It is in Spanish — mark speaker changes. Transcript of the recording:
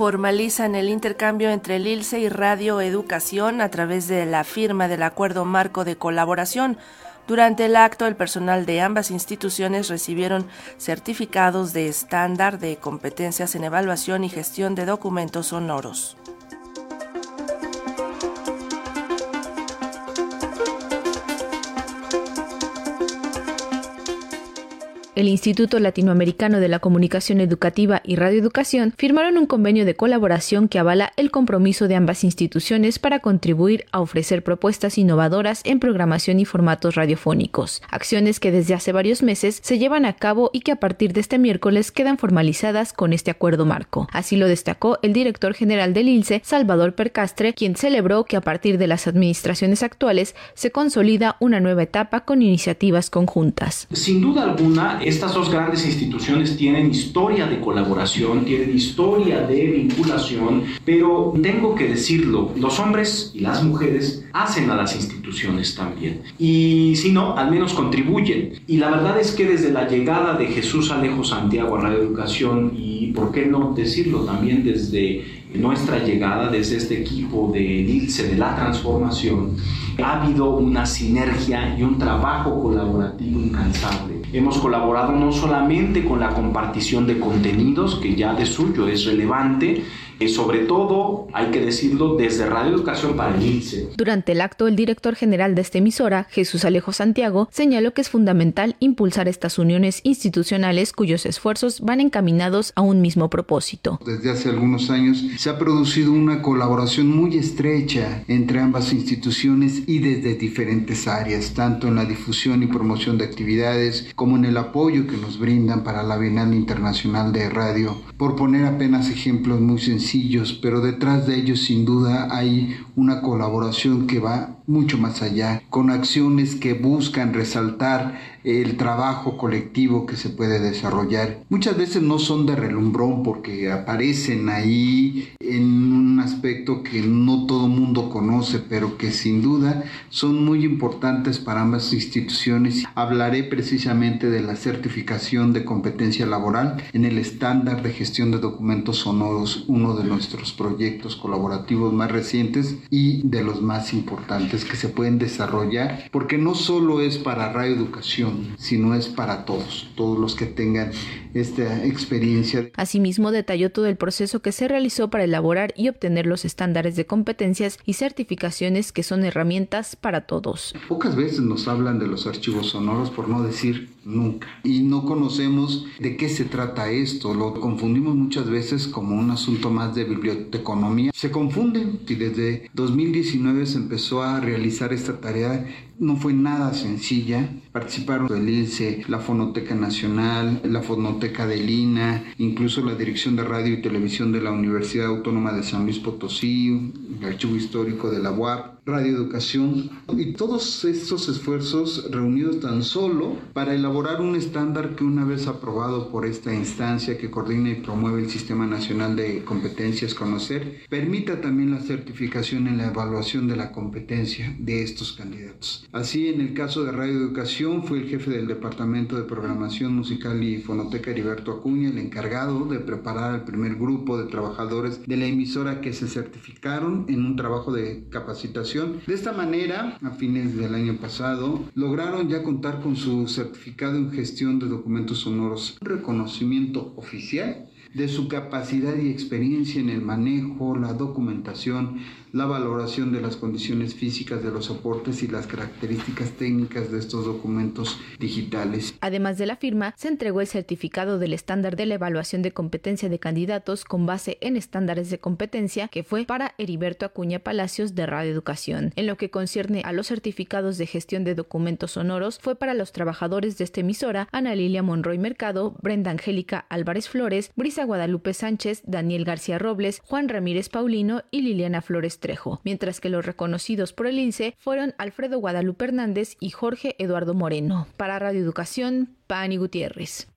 Speaker 1: formalizan el intercambio entre el ILSE y Radio Educación a través de la firma del acuerdo marco de colaboración. Durante el acto, el personal de ambas instituciones recibieron certificados de estándar de competencias en evaluación y gestión de documentos sonoros.
Speaker 2: El Instituto Latinoamericano de la Comunicación Educativa y Radioeducación firmaron un convenio de colaboración que avala el compromiso de ambas instituciones para contribuir a ofrecer propuestas innovadoras en programación y formatos radiofónicos, acciones que desde hace varios meses se llevan a cabo y que a partir de este miércoles quedan formalizadas con este acuerdo marco. Así lo destacó el director general del ILSE, Salvador Percastre, quien celebró que a partir de las administraciones actuales se consolida una nueva etapa con iniciativas conjuntas.
Speaker 3: Sin duda alguna, estas dos grandes instituciones tienen historia de colaboración, tienen historia de vinculación, pero tengo que decirlo, los hombres y las mujeres hacen a las instituciones también. Y si no, al menos contribuyen. Y la verdad es que desde la llegada de Jesús Alejo Santiago a Radio Educación y, ¿por qué no decirlo también desde nuestra llegada, desde este equipo de ILSE, de la transformación, ha habido una sinergia y un trabajo colaborativo incansable Hemos colaborado no solamente con la compartición de contenidos, que ya de suyo es relevante, sobre todo, hay que decirlo, desde Radio Educación para el ILSE.
Speaker 2: Durante el acto, el director general de esta emisora, Jesús Alejo Santiago, señaló que es fundamental impulsar estas uniones institucionales cuyos esfuerzos van encaminados a un mismo propósito.
Speaker 4: Desde hace algunos años se ha producido una colaboración muy estrecha entre ambas instituciones y desde diferentes áreas, tanto en la difusión y promoción de actividades como en el apoyo que nos brindan para la Bienal Internacional de Radio. Por poner apenas ejemplos muy sencillos, pero detrás de ellos sin duda hay una colaboración que va mucho más allá, con acciones que buscan resaltar el trabajo colectivo que se puede desarrollar. Muchas veces no son de relumbrón porque aparecen ahí en un aspecto que no todo mundo conoce, pero que sin duda son muy importantes para ambas instituciones. Hablaré precisamente de la certificación de competencia laboral en el estándar de gestión de documentos sonoros, uno de nuestros proyectos colaborativos más recientes y de los más importantes que se pueden desarrollar, porque no solo es para Radio Educación, sino es para todos, todos los que tengan esta experiencia.
Speaker 2: Asimismo, detalló todo el proceso que se realizó para elaborar y obtener los estándares de competencias y certificaciones que son herramientas para todos.
Speaker 4: Pocas veces nos hablan de los archivos sonoros, por no decir nunca. Y no conocemos de qué se trata esto. Lo confundimos muchas veces como un asunto más de biblioteconomía. Se confunden y desde 2019 se empezó a realizar esta tarea no fue nada sencilla. Participaron el ILSE, la Fonoteca Nacional, la Fonoteca de Lina, incluso la Dirección de Radio y Televisión de la Universidad Autónoma de San Luis Potosí, el Archivo Histórico de la UAP, Radio Educación y todos estos esfuerzos reunidos tan solo para elaborar un estándar que una vez aprobado por esta instancia que coordina y promueve el Sistema Nacional de Competencias Conocer, permita también la certificación en la evaluación de la competencia de estos candidatos. Así, en el caso de Radio Educación, fue el jefe del Departamento de Programación Musical y Fonoteca Heriberto Acuña el encargado de preparar al primer grupo de trabajadores de la emisora que se certificaron en un trabajo de capacitación. De esta manera, a fines del año pasado, lograron ya contar con su certificado en gestión de documentos sonoros, un reconocimiento oficial de su capacidad y experiencia en el manejo, la documentación, la valoración de las condiciones físicas de los soportes y las características técnicas de estos documentos digitales.
Speaker 2: Además de la firma, se entregó el certificado del estándar de la evaluación de competencia de candidatos con base en estándares de competencia que fue para Heriberto Acuña Palacios de Radio Educación. En lo que concierne a los certificados de gestión de documentos sonoros, fue para los trabajadores de esta emisora Ana Lilia Monroy Mercado, Brenda Angélica Álvarez Flores, Brisa Guadalupe Sánchez, Daniel García Robles, Juan Ramírez Paulino y Liliana Flores Mientras que los reconocidos por el INSE fueron Alfredo Guadalupe Hernández y Jorge Eduardo Moreno. Para Radio Educación, Pani Gutiérrez.